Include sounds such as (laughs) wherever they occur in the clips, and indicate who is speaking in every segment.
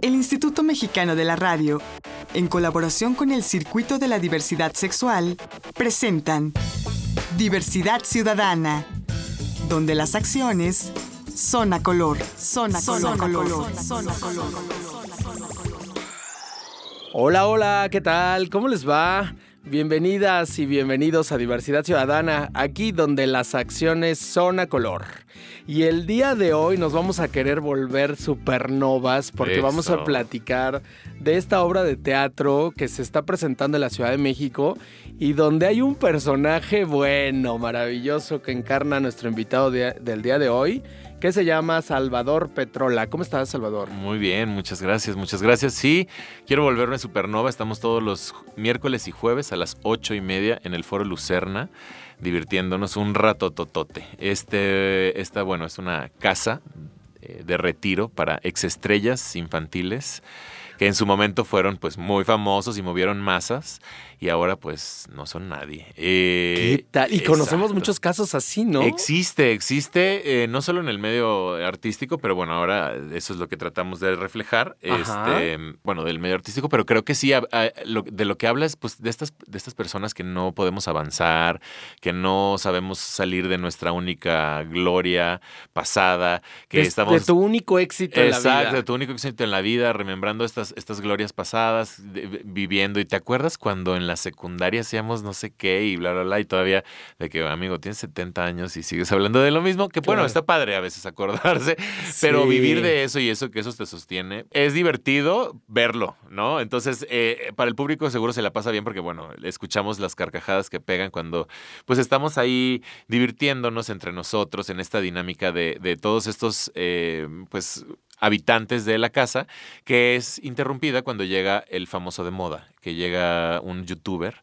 Speaker 1: El Instituto Mexicano de la Radio, en colaboración con el Circuito de la Diversidad Sexual, presentan Diversidad Ciudadana, donde las acciones son a color, son a color, color, son a color.
Speaker 2: Hola, hola, ¿qué tal? ¿Cómo les va? Bienvenidas y bienvenidos a Diversidad Ciudadana, aquí donde las acciones son a color. Y el día de hoy nos vamos a querer volver supernovas porque vamos a platicar de esta obra de teatro que se está presentando en la Ciudad de México y donde hay un personaje bueno, maravilloso que encarna a nuestro invitado de- del día de hoy, que se llama Salvador Petrola. ¿Cómo estás, Salvador?
Speaker 3: Muy bien, muchas gracias, muchas gracias. Sí, quiero volverme supernova. Estamos todos los miércoles y jueves a las ocho y media en el Foro Lucerna, divirtiéndonos un rato totote. Este, esta, bueno, es una casa eh, de retiro para exestrellas infantiles que en su momento fueron pues muy famosos y movieron masas y ahora pues no son nadie. Eh,
Speaker 2: ¿Qué tal? Y conocemos
Speaker 3: exacto.
Speaker 2: muchos casos así, ¿no?
Speaker 3: Existe, existe, eh, no solo en el medio artístico, pero bueno, ahora eso es lo que tratamos de reflejar,
Speaker 2: Ajá.
Speaker 3: este, bueno, del medio artístico, pero creo que sí, a- a- lo- de lo que hablas, pues de estas, de estas personas que no podemos avanzar, que no sabemos salir de nuestra única gloria pasada, que
Speaker 2: de,
Speaker 3: estamos...
Speaker 2: de tu único éxito en la
Speaker 3: Exacto,
Speaker 2: vida.
Speaker 3: de tu único éxito en la vida, remembrando estas, estas glorias pasadas, de- viviendo. ¿Y te acuerdas cuando en la secundaria hacíamos no sé qué y bla, bla, bla? Y todavía de que, amigo, tienes 70 años y sigues hablando de lo mismo. Que bueno,
Speaker 2: Claro.
Speaker 3: está padre a veces acordarse, (laughs) pero vivir de eso y eso que eso te sostiene, es divertido verlo, ¿no? Entonces, eh, para el público seguro se la pasa bien porque, bueno, escuchamos las carcajadas que pegan cuando, pues, estamos ahí divirtiéndonos entre nosotros en esta dinámica de, de todos estos, eh, pues, habitantes de la casa, que es interrumpida cuando llega el famoso de moda, que llega un youtuber,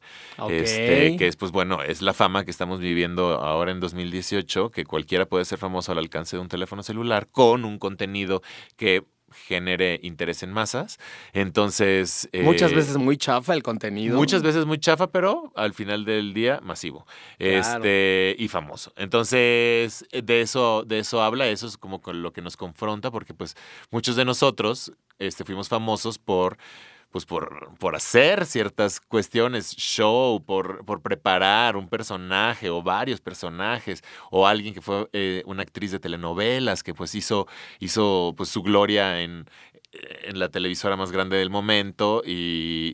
Speaker 3: este, que es, pues bueno, es la fama que estamos viviendo ahora en 2018, que cualquiera puede ser famoso al alcance de un teléfono celular con un contenido que genere interés en masas. Entonces... eh,
Speaker 2: Muchas veces muy chafa el contenido.
Speaker 3: Muchas veces muy chafa, pero al final del día masivo.
Speaker 2: Claro.
Speaker 3: Este, y famoso. Entonces, eh, de eso, de eso habla, eso es como con lo que nos confronta, porque pues muchos de nosotros este, fuimos famosos por. Pues por, por hacer ciertas cuestiones, show, por, por preparar un personaje o varios personajes, o alguien que fue eh, una actriz de telenovelas que pues hizo, hizo pues su gloria en, en la televisora más grande del momento y,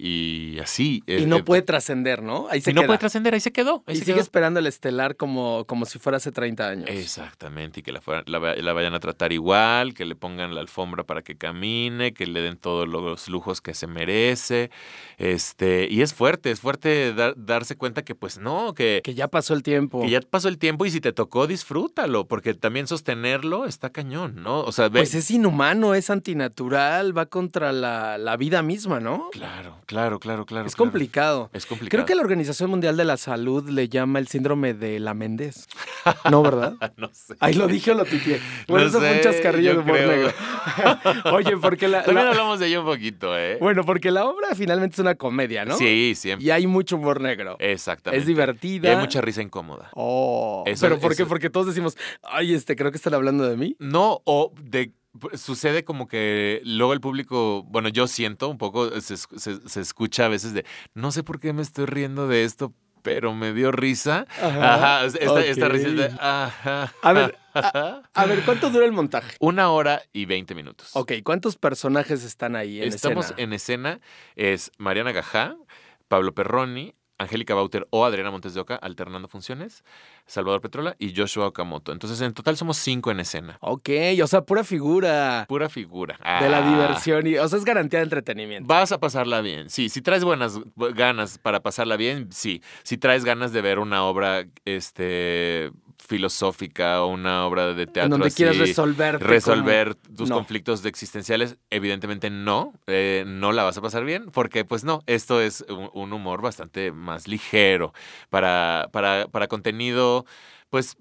Speaker 3: y así.
Speaker 2: Y
Speaker 3: Eh,
Speaker 2: no
Speaker 3: eh,
Speaker 2: puede trascender, ¿no? Ahí se
Speaker 3: y no
Speaker 2: queda.
Speaker 3: puede trascender, ahí se quedó. ahí
Speaker 2: y
Speaker 3: se
Speaker 2: sigue
Speaker 3: quedó.
Speaker 2: esperando el estelar como, como si fuera hace 30 años.
Speaker 3: Exactamente, y que la, fueran- la, la vayan a tratar igual, que le pongan la alfombra para que camine, que le den todos los lujos que se merece. Este, y es fuerte, es fuerte dar- darse cuenta que pues no, que,
Speaker 2: Que ya pasó el tiempo.
Speaker 3: que ya pasó el tiempo y si te tocó, disfrútalo, porque también sostenerlo está cañón, ¿no? O sea, ve-
Speaker 2: Pues es inhumano, es antinatural, va contra la, la vida misma, ¿no?
Speaker 3: Claro, claro, claro, claro.
Speaker 2: es
Speaker 3: claro.
Speaker 2: complicado.
Speaker 3: Es complicado.
Speaker 2: Creo que la Organización Mundial de la Salud le llama el síndrome de la Méndez. No, ¿verdad? (laughs)
Speaker 3: no sé.
Speaker 2: Ahí lo dije o lo titié. Bueno,
Speaker 3: No
Speaker 2: eso fue un
Speaker 3: sé,
Speaker 2: chascarrillo de humor negro. (laughs) Oye, porque la,
Speaker 3: También
Speaker 2: la-
Speaker 3: hablamos de ello un poquito, ¿eh?
Speaker 2: bueno, porque la obra finalmente es una comedia, ¿no?
Speaker 3: Sí, siempre.
Speaker 2: Y hay mucho humor negro.
Speaker 3: Exactamente.
Speaker 2: Es
Speaker 3: Y
Speaker 2: divertida.
Speaker 3: hay mucha risa incómoda.
Speaker 2: Oh,
Speaker 3: Eso-
Speaker 2: pero ¿por qué? Porque todos decimos, ay, este, creo que están hablando de mí.
Speaker 3: No, o de sucede como que luego el público, bueno, yo siento un poco, se, es- se- se escucha a veces de, no sé por qué me estoy riendo de esto, pero me dio risa. Ajá, esta, esta risa es de, ajá.
Speaker 2: A ver, A ver, ¿cuánto dura el montaje?
Speaker 3: Una hora y veinte minutos.
Speaker 2: Ok, ¿cuántos personajes están ahí en
Speaker 3: Estamos
Speaker 2: escena?
Speaker 3: en escena, es Mariana Gajá, Pablo Perroni, Angélica Bauter o Adriana Montes de Oca alternando funciones, Salvador Petrola y Joshua Okamoto. Entonces, en total somos cinco en escena.
Speaker 2: Ok, o sea, pura figura
Speaker 3: Pura figura.
Speaker 2: de la
Speaker 3: Ah.
Speaker 2: diversión. Y, o sea, es garantía de entretenimiento.
Speaker 3: Vas a pasarla bien. Sí, si traes buenas ganas para pasarla bien, sí. Si traes ganas de ver una obra este, filosófica o una obra de teatro
Speaker 2: en donde
Speaker 3: así,
Speaker 2: quieras resolver.
Speaker 3: resolver tus
Speaker 2: No.
Speaker 3: conflictos existenciales, evidentemente no, eh, no la vas a pasar bien, porque pues no, esto es un, un humor bastante más ligero para, para, para contenido, pues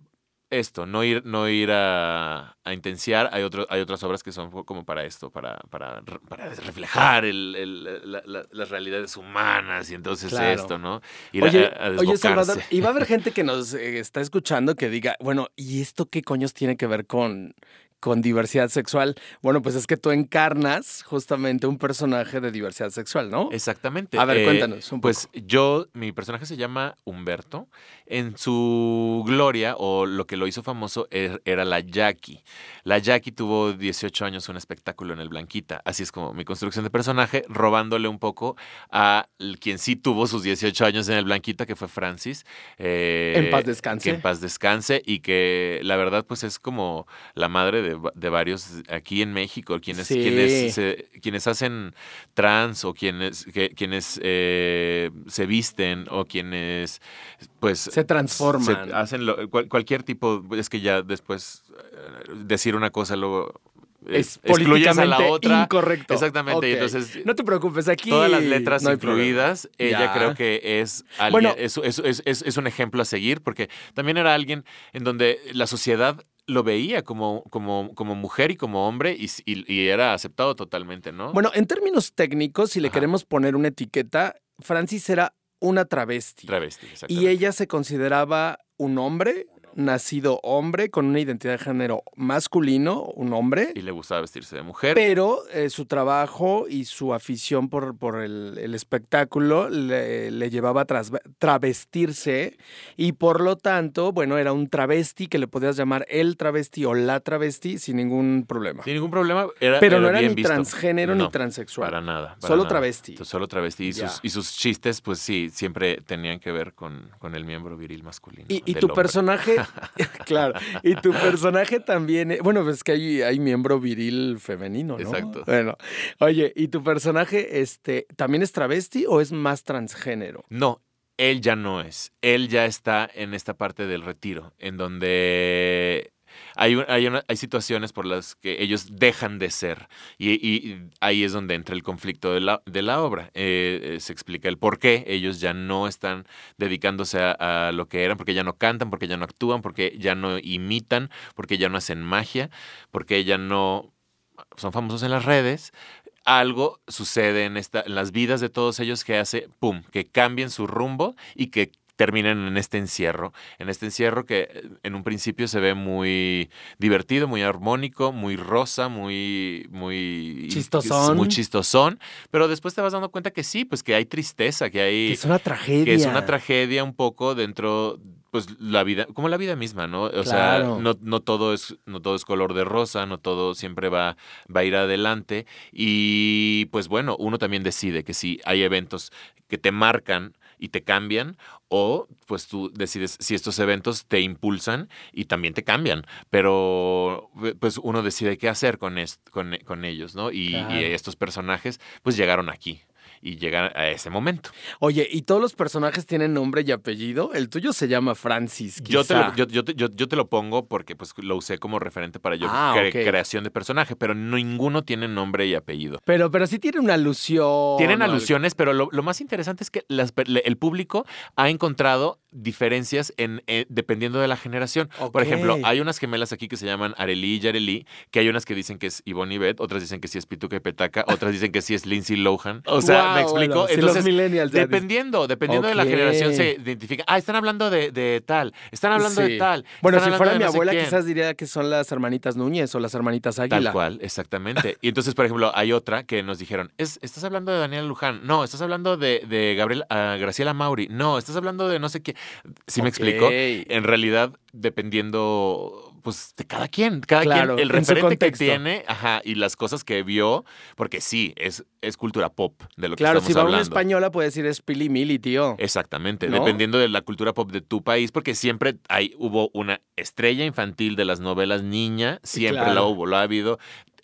Speaker 3: esto, no ir, no ir a, a intenciar. Hay, otro, hay otras obras que son como para esto, para, para, para reflejar el- el- la- la- las realidades humanas y entonces
Speaker 2: Claro.
Speaker 3: esto, ¿no? Ir
Speaker 2: Oye,
Speaker 3: a, a
Speaker 2: oye, Salvador, y va a haber gente que nos eh, está escuchando que diga, bueno, ¿y esto qué coños tiene que ver con, con diversidad sexual. Bueno, pues es que tú encarnas justamente un personaje de diversidad sexual, ¿no?
Speaker 3: Exactamente.
Speaker 2: A ver,
Speaker 3: Eh,
Speaker 2: cuéntanos un
Speaker 3: Pues yo, mi personaje se llama Humberto. En su gloria, o lo que lo hizo famoso, er- era la Jackie. La Jackie tuvo 18 años un espectáculo en el Blanquita. Así es como mi construcción de personaje, robándole un poco a quien sí tuvo sus 18 años en el Blanquita, que fue Francis. eh,
Speaker 2: En paz descanse.
Speaker 3: Que en paz descanse y que la verdad pues es como la madre de, de varios aquí en México, quienes,
Speaker 2: Sí.
Speaker 3: quienes, se- quienes hacen trans o quienes, que- quienes eh, se visten o quienes pues
Speaker 2: Se transforman.
Speaker 3: se hacen lo- cual- cualquier tipo, es que ya después eh, decir una cosa luego eh,
Speaker 2: es
Speaker 3: excluyes a la
Speaker 2: políticamente
Speaker 3: otra.
Speaker 2: incorrecto.
Speaker 3: Exactamente,
Speaker 2: Ok.
Speaker 3: y entonces
Speaker 2: No te preocupes, aquí
Speaker 3: todas las letras
Speaker 2: no
Speaker 3: incluidas, ella
Speaker 2: Ya.
Speaker 3: creo que es alguien,
Speaker 2: Bueno.
Speaker 3: es- es- es un ejemplo a seguir, porque también era alguien en donde la sociedad lo veía como, como, como mujer y como hombre y, y- y era aceptado totalmente, ¿no?
Speaker 2: Bueno, en términos técnicos, si le
Speaker 3: Ajá.
Speaker 2: queremos poner una etiqueta, Francis era una travesti.
Speaker 3: Travesti,
Speaker 2: Y
Speaker 3: exactamente.
Speaker 2: ella se consideraba un hombre, nacido hombre, con una identidad de género masculino, un hombre.
Speaker 3: Y le gustaba vestirse de mujer.
Speaker 2: Pero eh, su trabajo y su afición por, por el, el espectáculo le, le llevaba a tras- travestirse y por lo tanto, bueno, era un travesti que le podías llamar el travesti o la travesti sin ningún problema.
Speaker 3: Sin ningún problema. Era,
Speaker 2: Pero no era
Speaker 3: bien
Speaker 2: ni
Speaker 3: visto.
Speaker 2: transgénero
Speaker 3: No,
Speaker 2: ni transexual.
Speaker 3: Para nada. para
Speaker 2: Solo
Speaker 3: nada.
Speaker 2: travesti.
Speaker 3: Entonces, Solo travesti. Y sus, y sus chistes, pues sí, siempre tenían que ver con, con el miembro viril masculino.
Speaker 2: Y, tu
Speaker 3: hombre.
Speaker 2: personaje, (laughs) claro, y tu personaje también, eh, bueno, pues que hay, hay miembro viril femenino, ¿no?
Speaker 3: Exacto.
Speaker 2: Bueno, oye, ¿y tu personaje este, también es travesti o es más transgénero?
Speaker 3: No, él ya no es. Él ya está en esta parte del retiro, en donde hay, hay, hay situaciones por las que ellos dejan de ser. Y, y ahí es donde entra el conflicto de la, de la obra. Eh, eh, se explica el por qué ellos ya no están dedicándose a, a lo que eran, porque ya no cantan, porque ya no actúan, porque ya no imitan, porque ya no hacen magia, porque ya no son famosos en las redes. Algo sucede en, esta, en las vidas de todos ellos que hace, ¡pum!, que cambien su rumbo y que terminen en este encierro, en este encierro que en un principio se ve muy divertido, muy armónico, muy rosa, muy muy
Speaker 2: Chistosón.
Speaker 3: muy chistosón, pero después te vas dando cuenta que sí, pues que hay tristeza, que hay
Speaker 2: Que es una tragedia.
Speaker 3: que es una tragedia un poco dentro pues la vida como la vida misma no o
Speaker 2: Claro.
Speaker 3: sea no, no todo es no todo es color de rosa no todo siempre va va a ir adelante y pues bueno uno también decide que si hay eventos que te marcan y te cambian o pues tú decides si estos eventos te impulsan y también te cambian pero pues uno decide qué hacer con con, con ellos no y, estos personajes pues llegaron aquí y llegan a ese momento
Speaker 2: Oye, ¿y todos los personajes tienen nombre y apellido? El tuyo se llama Francis,
Speaker 3: Yo te,
Speaker 2: quizá.
Speaker 3: lo, yo, yo te- yo- yo te lo pongo porque pues, lo usé como referente para yo
Speaker 2: Ah,
Speaker 3: cre- creación de personaje, pero ninguno tiene nombre y apellido.
Speaker 2: Pero, pero sí tiene una alusión.
Speaker 3: Tienen alusiones, pero lo, lo más interesante es que las el público ha encontrado diferencias en, eh, dependiendo de la generación. Por ejemplo, hay unas gemelas aquí que se llaman Arely y Yareli, que hay unas que dicen que es Ivonne y Beth, otras dicen que sí es Pituca y Petaca, (laughs) otras dicen que sí es Lindsay Lohan. O sea, ¿me explico?
Speaker 2: bueno,
Speaker 3: Entonces, dependiendo, dependiendo de la generación se identifica. Ah, están hablando de, de tal, están hablando
Speaker 2: Sí.
Speaker 3: de tal.
Speaker 2: Bueno, si fuera mi
Speaker 3: no
Speaker 2: abuela, quizás diría que son las hermanitas Núñez o las hermanitas Águila.
Speaker 3: Tal cual, exactamente. Y entonces, por ejemplo, hay otra que nos dijeron, ¿Es, ¿estás hablando de Daniela Luján? No, estás hablando de, de Gabriel, ah, Graciela Mauri. No, estás hablando de no sé qué. ¿Sí me explico? En realidad, dependiendo, pues, de cada quien. Cada
Speaker 2: Claro,
Speaker 3: quien, el referente que tiene, ajá, y las cosas que vio, porque sí, es, es cultura pop de lo que
Speaker 2: Claro,
Speaker 3: estamos
Speaker 2: si va una
Speaker 3: hablando.
Speaker 2: española puede decir es Pili Mili, tío.
Speaker 3: Exactamente,
Speaker 2: ¿No?
Speaker 3: dependiendo de la cultura pop de tu país, porque siempre hay, hubo una estrella infantil de las novelas niña, siempre
Speaker 2: Claro.
Speaker 3: la hubo, lo ha habido,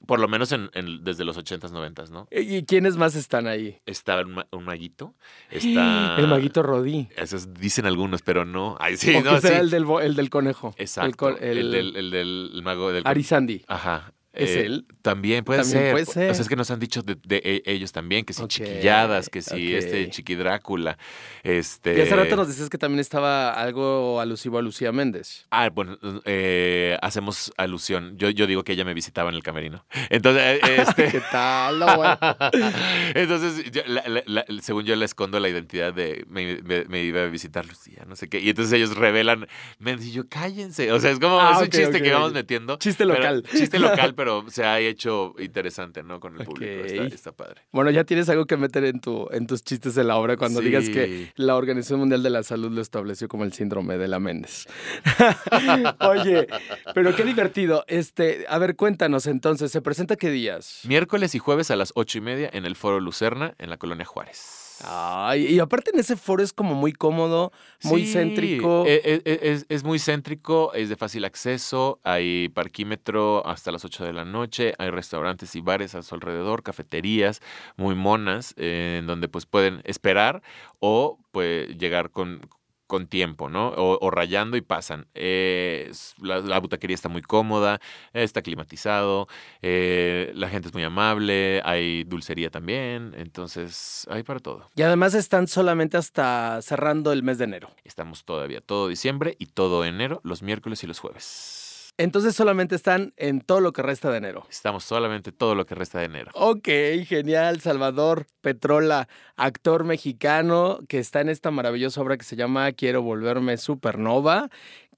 Speaker 3: por lo menos en, en- desde los 80s, 90s, ¿no?
Speaker 2: ¿Y quiénes más están ahí?
Speaker 3: Está un, un maguito, (gasps) está...
Speaker 2: El maguito Rodí.
Speaker 3: Esos dicen algunos, pero no. Ay, sí,
Speaker 2: o
Speaker 3: no,
Speaker 2: que será
Speaker 3: sí.
Speaker 2: el, del, el del conejo.
Speaker 3: Exacto,
Speaker 2: El,
Speaker 3: el,
Speaker 2: el-
Speaker 3: el del mago del...
Speaker 2: Arizandi.
Speaker 3: Ajá.
Speaker 2: ¿Es
Speaker 3: Eh,
Speaker 2: él?
Speaker 3: También puede
Speaker 2: También
Speaker 3: ser.
Speaker 2: puede
Speaker 3: O sea,
Speaker 2: ser.
Speaker 3: es que nos han dicho de, de e- ellos también, que si chiquilladas, que si este Chiqui Drácula. Este...
Speaker 2: Y hace rato nos decías que también estaba algo alusivo a Lucía Méndez.
Speaker 3: Ah, bueno, eh, hacemos alusión. Yo, yo digo que ella me visitaba en el camerino. Entonces, eh, este... (laughs)
Speaker 2: ¿Qué tal? No, bueno. (laughs)
Speaker 3: entonces, yo- la- la- la- según yo le escondo la identidad de me, me- me iba a visitar Lucía, no sé qué. Y entonces ellos revelan, me yo, cállense. O sea, es como,
Speaker 2: Ah,
Speaker 3: es un chiste que vamos metiendo.
Speaker 2: Chiste
Speaker 3: pero-
Speaker 2: local.
Speaker 3: chiste local, pero (laughs) se ha hecho interesante, ¿no? Con el público. Está, padre.
Speaker 2: Bueno, ya tienes algo que meter en, tu, en tus chistes de la obra cuando digas que la Organización Mundial de la Salud lo estableció como el síndrome de la Méndez. (laughs) Oye, pero qué divertido. Este, a ver, cuéntanos entonces, ¿se presenta qué días?
Speaker 3: Miércoles y jueves a las ocho y media en el Foro Lucerna, en la Colonia Juárez.
Speaker 2: Ay, y aparte en ese foro es como muy cómodo, muy
Speaker 3: Sí,
Speaker 2: céntrico.
Speaker 3: e- e- e- Es, es muy céntrico, es de fácil acceso, hay parquímetro hasta las 8 de la noche, hay restaurantes y bares a su alrededor, cafeterías muy monas, eh, en donde pues pueden esperar o pues llegar con, con tiempo, ¿no? O, o rayando y pasan. Eh, la butaquería está muy cómoda, está climatizado, eh, la gente es muy amable, hay dulcería también, entonces hay para todo.
Speaker 2: Y además están solamente hasta cerrando el mes de enero.
Speaker 3: Estamos todavía todo diciembre y todo enero, los miércoles y los jueves.
Speaker 2: Entonces solamente están en todo lo que resta de enero.
Speaker 3: Estamos solamente todo lo que resta de enero.
Speaker 2: Ok, genial. Salvador Petrola, actor mexicano que está en esta maravillosa obra que se llama Quiero volverme supernova,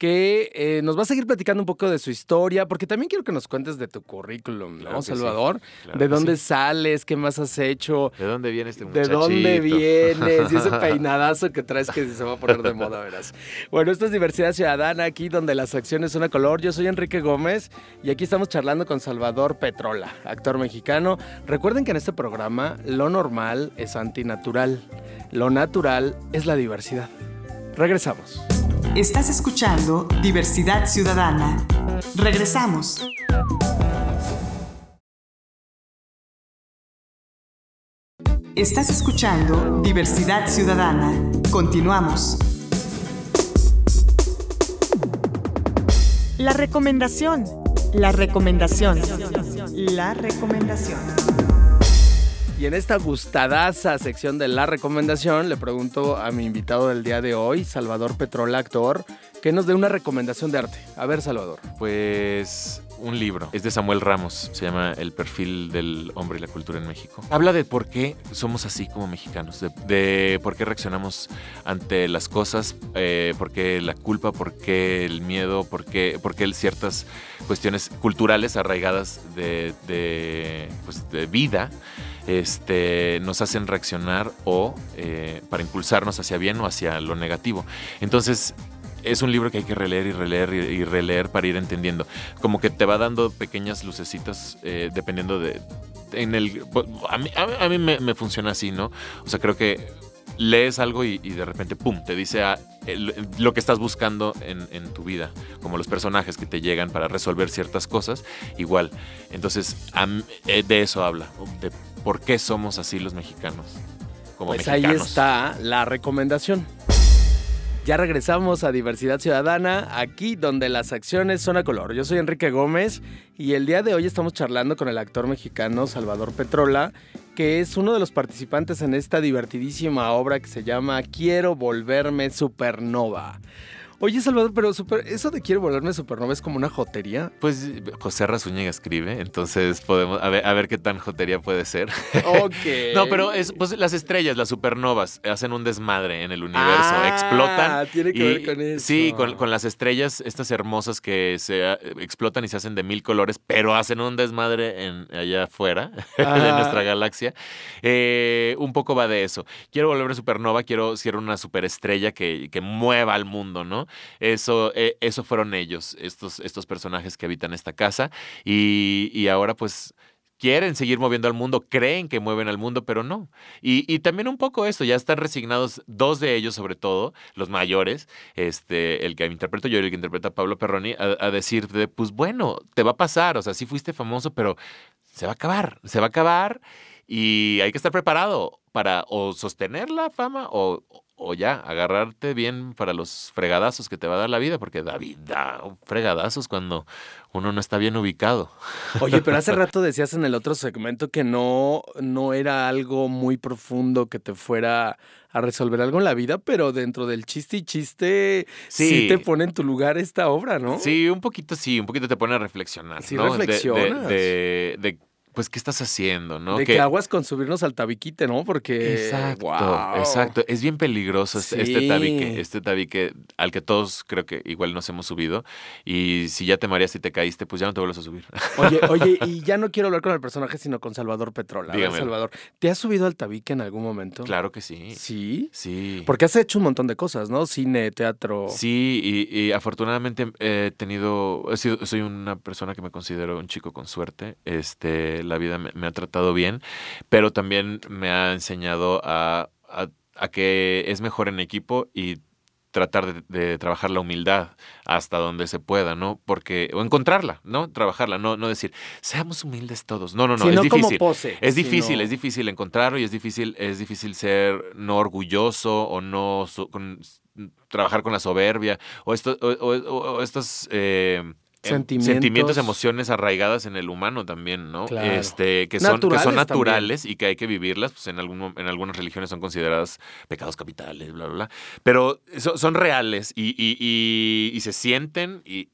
Speaker 2: que eh, nos va a seguir platicando un poco de su historia, porque también quiero que nos cuentes de tu currículum, ¿no,
Speaker 3: Claro que sí,
Speaker 2: Salvador?
Speaker 3: claro
Speaker 2: ¿De dónde
Speaker 3: sí.
Speaker 2: sales? ¿Qué más has hecho?
Speaker 3: ¿De dónde viene este
Speaker 2: ¿De
Speaker 3: muchachito?
Speaker 2: dónde vienes? Y ese (laughs) peinadazo que traes que se va a poner de moda, verás. Bueno, esto es Diversidad Ciudadana, aquí donde las acciones son a color. Yo soy Enrique Gómez y aquí estamos charlando con Salvador Petrola, actor mexicano. Recuerden que en este programa lo normal es antinatural, lo natural es la diversidad. Regresamos.
Speaker 1: Estás escuchando Diversidad Ciudadana. Regresamos. Estás escuchando Diversidad Ciudadana. Continuamos. La recomendación. La recomendación. La recomendación.
Speaker 2: Y en esta gustadaza sección de la recomendación, le pregunto a mi invitado del día de hoy, Salvador Petrola, actor, que nos dé una recomendación de arte. A ver, Salvador.
Speaker 3: Pues un libro. Es de Samuel Ramos. Se llama El perfil del hombre y la cultura en México. Habla de por qué somos así como mexicanos. De, por qué reaccionamos ante las cosas. eh, por qué la culpa. Por qué el miedo. Por qué, ciertas cuestiones culturales arraigadas de, de, pues, de vida este, nos hacen reaccionar o eh, para impulsarnos hacia bien o hacia lo negativo. Entonces, es un libro que hay que releer y releer y, releer para ir entendiendo. Como que te va dando pequeñas lucecitas eh, dependiendo de... En el, a mí, a mí- me, me funciona así, ¿no? O sea, creo que lees algo y, y de repente, ¡pum!, te dice ah, el- lo que estás buscando en, en tu vida, como los personajes que te llegan para resolver ciertas cosas, igual. Entonces, a eh, de eso habla, de por qué somos así los mexicanos. Como
Speaker 2: Pues ahí
Speaker 3: mexicanos.
Speaker 2: está la recomendación. Ya regresamos a Diversidad Ciudadana, aquí donde las acciones son a color. Yo soy Enrique Gómez y el día de hoy estamos charlando con el actor mexicano Salvador Petrola, que es uno de los participantes en esta divertidísima obra que se llama Quiero volverme supernova. Oye, Salvador, pero super- eso de quiero volverme supernova es como una jotería.
Speaker 3: Pues José Razúñiga escribe, entonces podemos a ver, a ver qué tan jotería puede ser.
Speaker 2: Ok. (laughs)
Speaker 3: No, pero es pues las estrellas, las supernovas, hacen un desmadre en el universo,
Speaker 2: Ah,
Speaker 3: explotan.
Speaker 2: tiene que
Speaker 3: y-
Speaker 2: ver con eso.
Speaker 3: Sí, con, con las estrellas, estas hermosas que se ah, explotan y se hacen de mil colores, pero hacen un desmadre en, allá afuera (laughs) de
Speaker 2: Ajá.
Speaker 3: nuestra galaxia. Eh, un poco va de eso. Quiero volverme supernova, quiero ser una superestrella que, que mueva al mundo, ¿no? Eso, eh, fueron ellos, estos, estos personajes que habitan esta casa. Y, y ahora, pues quieren seguir moviendo al mundo, creen que mueven al mundo, pero no. Y, y también un poco esto, ya están resignados, dos de ellos sobre todo, los mayores, este, el que interpreto yo y el que interpreta Pablo Perroni, a, a decir de, pues bueno, te va a pasar, o sea, sí fuiste famoso, pero se va a acabar, se va a acabar y hay que estar preparado para o sostener la fama o, o ya, agarrarte bien para los fregadazos que te va a dar la vida, porque David da fregadazos cuando uno no está bien ubicado.
Speaker 2: Oye, pero hace (laughs) rato decías en el otro segmento que no, no era algo muy profundo que te fuera a resolver algo en la vida, pero dentro del chiste y chiste sí, te pone en tu lugar esta obra, ¿no?
Speaker 3: Sí, un poquito sí, un poquito te pone a reflexionar.
Speaker 2: Sí,
Speaker 3: ¿no?
Speaker 2: reflexionas.
Speaker 3: de, de pues, ¿qué estás haciendo? ¿no?
Speaker 2: De que, aguas con subirnos al tabique, ¿no? Porque.
Speaker 3: Exacto. Exacto. Es bien peligroso este, este tabique, este tabique al que todos creo que igual nos hemos subido. Y si ya te mareaste y te caíste, pues ya no te vuelves a subir. (laughs)
Speaker 2: Oye, oye, y ya no quiero hablar con el personaje, sino con Salvador Petrola.
Speaker 3: Dígame.
Speaker 2: Salvador, ¿te has subido al tabique en algún momento?
Speaker 3: Claro que sí.
Speaker 2: ¿Sí?
Speaker 3: Sí.
Speaker 2: Porque has hecho un montón de cosas, ¿no? Cine, teatro.
Speaker 3: Sí, y, y afortunadamente he tenido. He sido, soy una persona que me considero un chico con suerte. Este, la vida me, me ha tratado bien, pero también me ha enseñado a, a, a que es mejor en equipo y tratar de, de, trabajar la humildad hasta donde se pueda, ¿no? Porque, o encontrarla, ¿no? Trabajarla, no, no decir, seamos humildes todos. No, no, no,
Speaker 2: Sí,
Speaker 3: es
Speaker 2: no como
Speaker 3: difícil.
Speaker 2: pose,
Speaker 3: es difícil, es difícil encontrarlo y es difícil, es difícil ser no orgulloso o no con- trabajar con la soberbia o, esto, o, o- o estos eh, em-
Speaker 2: Sentimientos.
Speaker 3: emociones arraigadas en el humano también, ¿no?
Speaker 2: Claro.
Speaker 3: Este, que son, que
Speaker 2: Naturales también.
Speaker 3: y que hay que vivirlas, pues en, algún, en algunas religiones son consideradas pecados capitales, bla, bla, bla. Pero so- son reales y, y- y- y se sienten y,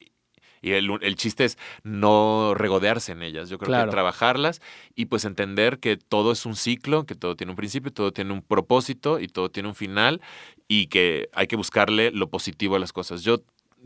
Speaker 3: y el, el chiste es no regodearse en ellas. Yo creo
Speaker 2: Claro.
Speaker 3: que trabajarlas y pues entender que todo es un ciclo, que todo tiene un principio, todo tiene un propósito y todo tiene un final y que hay que buscarle lo positivo a las cosas. Yo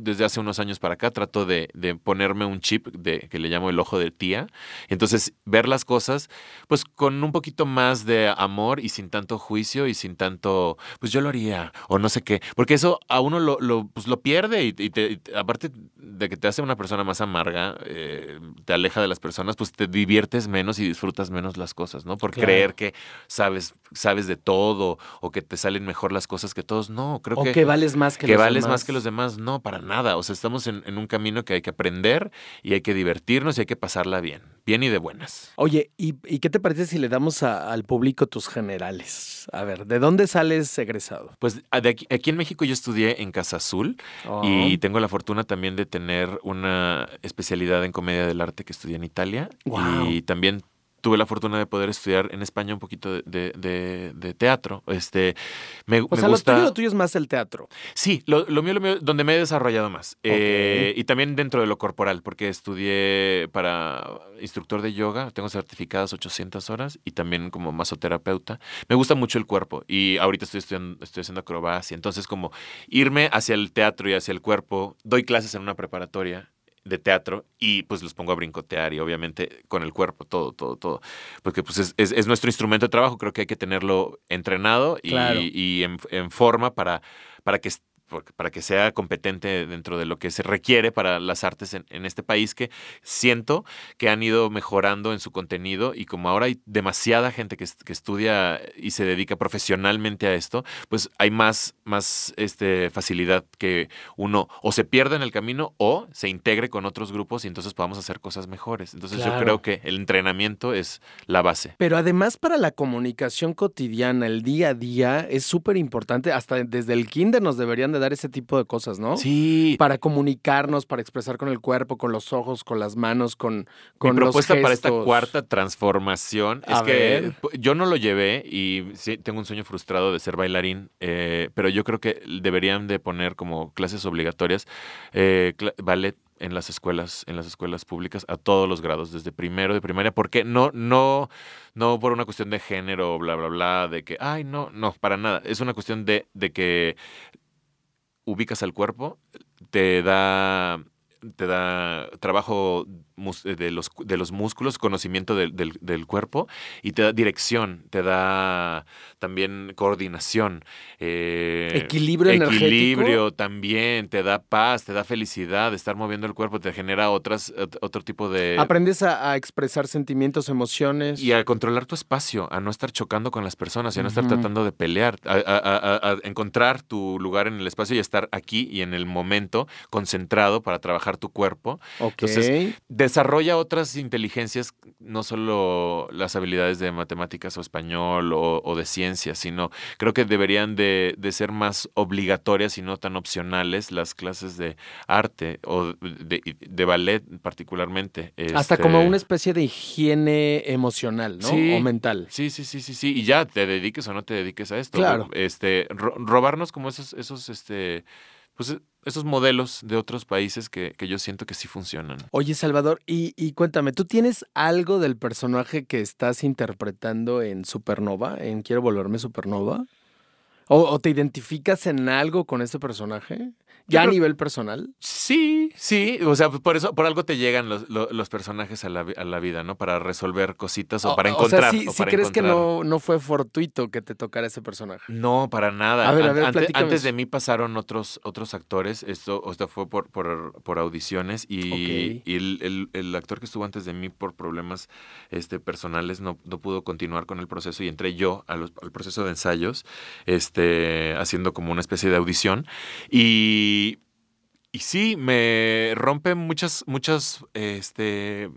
Speaker 3: desde hace unos años para acá trato de, de ponerme un chip de, que le llamo el ojo de tía. Entonces, ver las cosas, pues con un poquito más de amor y sin tanto juicio y sin tanto, pues yo lo haría o no sé qué. Porque eso a uno lo, lo, pues, lo pierde y, y te- y aparte de que te hace una persona más amarga, eh, te aleja de las personas, pues te diviertes menos y disfrutas menos las cosas, ¿no? Por
Speaker 2: Claro.
Speaker 3: creer que sabes, sabes de todo o que te salen mejor las cosas que todos. No, creo
Speaker 2: o
Speaker 3: que
Speaker 2: que, vales más que,
Speaker 3: que
Speaker 2: los
Speaker 3: vales
Speaker 2: demás.
Speaker 3: más que los demás. No, para nada. O sea, estamos en, en un camino que hay que aprender y hay que divertirnos y hay que pasarla bien. Bien y de buenas.
Speaker 2: Oye, ¿y, y qué te parece si le damos a- al público tus generales? A ver, ¿de dónde sales egresado?
Speaker 3: Pues a- de aquí, aquí en México yo estudié en Casa Azul
Speaker 2: Oh.
Speaker 3: y tengo la fortuna también de tener una especialidad en comedia del arte que estudié en Italia.
Speaker 2: Guau.
Speaker 3: Y también tuve la fortuna de poder estudiar en España un poquito de, de- de- de teatro. Este, me,
Speaker 2: O
Speaker 3: me
Speaker 2: sea,
Speaker 3: gusta...
Speaker 2: lo tuyo, lo tuyo es más el teatro.
Speaker 3: Sí, lo, lo mío, lo mío, donde me he desarrollado más. Eh, y también dentro de lo corporal, porque estudié para instructor de yoga, tengo certificadas 800 horas y también como masoterapeuta. Me gusta mucho el cuerpo y ahorita estoy estudiando, estoy haciendo acrobacia. Entonces, como irme hacia el teatro y hacia el cuerpo, doy clases en una preparatoria de teatro y pues los pongo a brincotear y obviamente con el cuerpo, todo, todo, todo. Porque pues es, es- es nuestro instrumento de trabajo, creo que hay que tenerlo entrenado y,
Speaker 2: Claro.
Speaker 3: y en, en forma para, para que para que sea competente dentro de lo que se requiere para las artes en, en este país que siento que han ido mejorando en su contenido y como ahora hay demasiada gente que, est- que estudia y se dedica profesionalmente a esto, pues hay más, más este, facilidad que uno o se pierda en el camino o se integre con otros grupos y entonces podamos hacer cosas mejores. Entonces
Speaker 2: Claro.
Speaker 3: yo creo que el entrenamiento es la base.
Speaker 2: Pero además para la comunicación cotidiana, el día a día, es súper importante. Hasta desde el kinder nos deberían de dar ese tipo de cosas, ¿no?
Speaker 3: Sí,
Speaker 2: Para comunicarnos, para expresar con el cuerpo, con los ojos, con las manos, con, con
Speaker 3: Mi propuesta
Speaker 2: los
Speaker 3: para esta cuarta transformación es
Speaker 2: A
Speaker 3: que
Speaker 2: ver.
Speaker 3: yo no lo llevé y sí, tengo un sueño frustrado de ser bailarín, eh, pero yo creo que deberían de poner como clases obligatorias eh, ballet en las escuelas, en las escuelas públicas a todos los grados, desde primero de primaria, porque no, no, no por una cuestión de género, bla, bla, bla, de que, ay, no, no, para nada. Es una cuestión de, de que ubicas al cuerpo, te da te da trabajo de los, de los músculos, conocimiento del, del- del cuerpo y te da dirección, te da también coordinación. eh,
Speaker 2: Equilibrio energético.
Speaker 3: Equilibrio también, te da paz, te da felicidad de estar moviendo el cuerpo, te genera otras, ot- otro tipo de...
Speaker 2: Aprendes a, a expresar sentimientos, emociones.
Speaker 3: Y a controlar tu espacio, a no estar chocando con las personas y a no estar tratando de pelear, a, a- a- a- a encontrar tu lugar en el espacio y estar aquí y en el momento concentrado para trabajar tu cuerpo.
Speaker 2: ok.
Speaker 3: entonces, desarrolla otras inteligencias, no solo las habilidades de matemáticas o español o, de ciencias, sino creo que deberían de, ser más obligatorias y no tan opcionales las clases de arte o de, ballet particularmente.
Speaker 2: Hasta como este una especie de higiene emocional, ¿no? o mental.
Speaker 3: Sí, sí, sí, sí, sí. Y ya te dediques o no te dediques a esto. Claro. Este, robarnos como esos, esos, este, pues esos modelos de otros países que, yo siento que sí funcionan.
Speaker 2: Oye, Salvador, y, y, cuéntame, ¿tú tienes algo del personaje que estás interpretando en Supernova, en Quiero volverme Supernova? ¿O, te identificas en algo con ese personaje? ¿Ya a nivel personal?
Speaker 3: Sí, sí. O sea, por eso, por algo te llegan los, los, personajes a la, a la, vida, ¿no? Para resolver cositas o, para encontrar.
Speaker 2: O sea, sí, crees que no, no fue fortuito que te tocara ese personaje.
Speaker 3: No, para nada. A ver, a ver, antes, antes, de mí pasaron otros, otros actores. Esto, esto fue por, por, por audiciones y, y el, el, el, actor que estuvo antes de mí por problemas este, personales no, no pudo continuar con el proceso y entré yo al proceso de ensayos. Este, haciendo como una especie de audición. Y, y sí, me rompe muchas, muchas, este,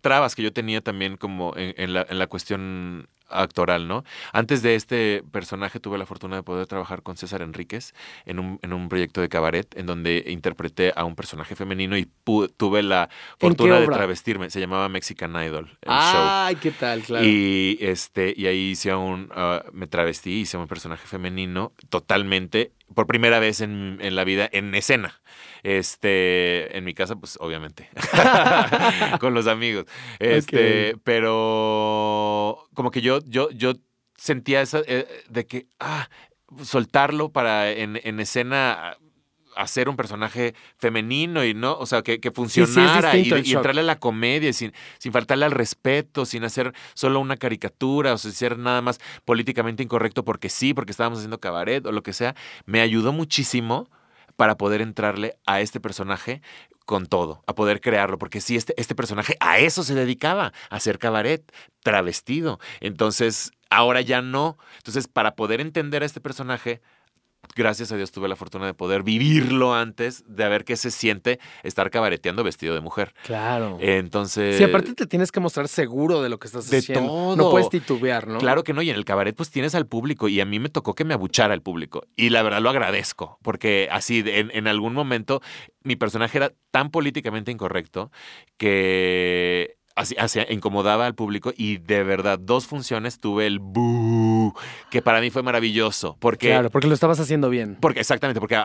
Speaker 3: trabas que yo tenía también como en, la, en la cuestión actoral, ¿no? Antes de este personaje tuve la fortuna de poder trabajar con César Enríquez en un, en un proyecto de cabaret en donde interpreté a un personaje femenino y tuve la fortuna de travestirme. Se llamaba Mexican Idol.
Speaker 2: El Ay, qué tal, claro.
Speaker 3: Y, este, y ahí hice un, ah, me travestí, hice un personaje femenino totalmente, por primera vez en, en la vida, en escena. Este, en mi casa, pues obviamente, (laughs) con los amigos. Este, pero como que yo, yo, yo sentía esa eh, de que, ah, soltarlo para en, en escena hacer un personaje femenino y no, o sea, que, que funcionara y, entrarle a la comedia sin, sin faltarle al respeto, sin hacer solo una caricatura o sin ser nada más políticamente incorrecto porque sí, porque estábamos haciendo cabaret o lo que sea, me ayudó muchísimo para poder entrarle a este personaje con todo, a poder crearlo, porque sí, este, este personaje a eso se dedicaba, a hacer cabaret, travestido. Entonces, ahora ya no. Entonces, para poder entender a este personaje, gracias a Dios tuve la fortuna de poder vivirlo antes de ver qué se siente estar cabareteando vestido de mujer.
Speaker 2: Claro.
Speaker 3: Entonces.
Speaker 2: Sí, aparte te tienes que mostrar seguro de lo que estás de haciendo. Todo. No puedes titubear, ¿no?
Speaker 3: Claro que no. Y en el cabaret, pues tienes al público. Y a mí me tocó que me abuchara el público. Y la verdad lo agradezco. Porque así, en, en algún momento, mi personaje era tan políticamente incorrecto que así, incomodaba al público y de verdad dos funciones tuve el boo que para mí fue maravilloso porque
Speaker 2: claro porque lo estabas haciendo bien.
Speaker 3: Porque exactamente porque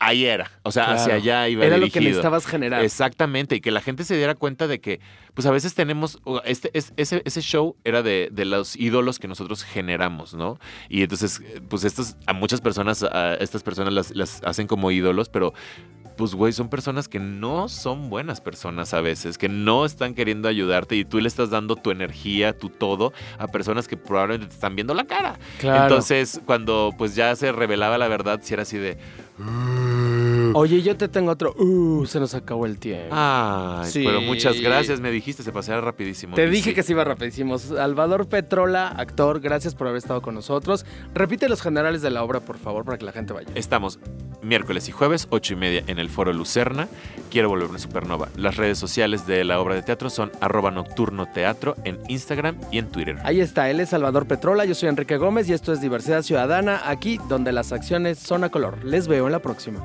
Speaker 3: ahí era o sea hacia allá iba
Speaker 2: era
Speaker 3: lo que
Speaker 2: necesitabas generar.
Speaker 3: Exactamente y que la gente se diera cuenta de que pues a veces tenemos este ese, ese show era de, de los ídolos que nosotros generamos no y entonces pues estos a muchas personas a estas personas las, las hacen como ídolos pero pues, güey, son personas que no son buenas personas a veces, que no están queriendo ayudarte y tú le estás dando tu energía, tu todo a personas que probablemente te están viendo la cara. Entonces, cuando pues ya se revelaba la verdad, si era así de
Speaker 2: Oye, yo te tengo otro. Uh, se nos acabó el tiempo.
Speaker 3: Ay, pero muchas gracias, me dijiste, se pasara rapidísimo.
Speaker 2: Te dije que se iba rapidísimo. Salvador Petrola, actor, gracias por haber estado con nosotros. Repite los generales de la obra, por favor, para que la gente vaya.
Speaker 3: Estamos miércoles y jueves, ocho y media, en el Foro Lucerna. Quiero volverme supernova. Las redes sociales de la obra de teatro son arroba nocturno teatro en Instagram y en Twitter.
Speaker 2: Ahí está, él es Salvador Petrola, yo soy Enrique Gómez y esto es Diversidad Ciudadana, aquí donde las acciones son a color. Les veo en la próxima.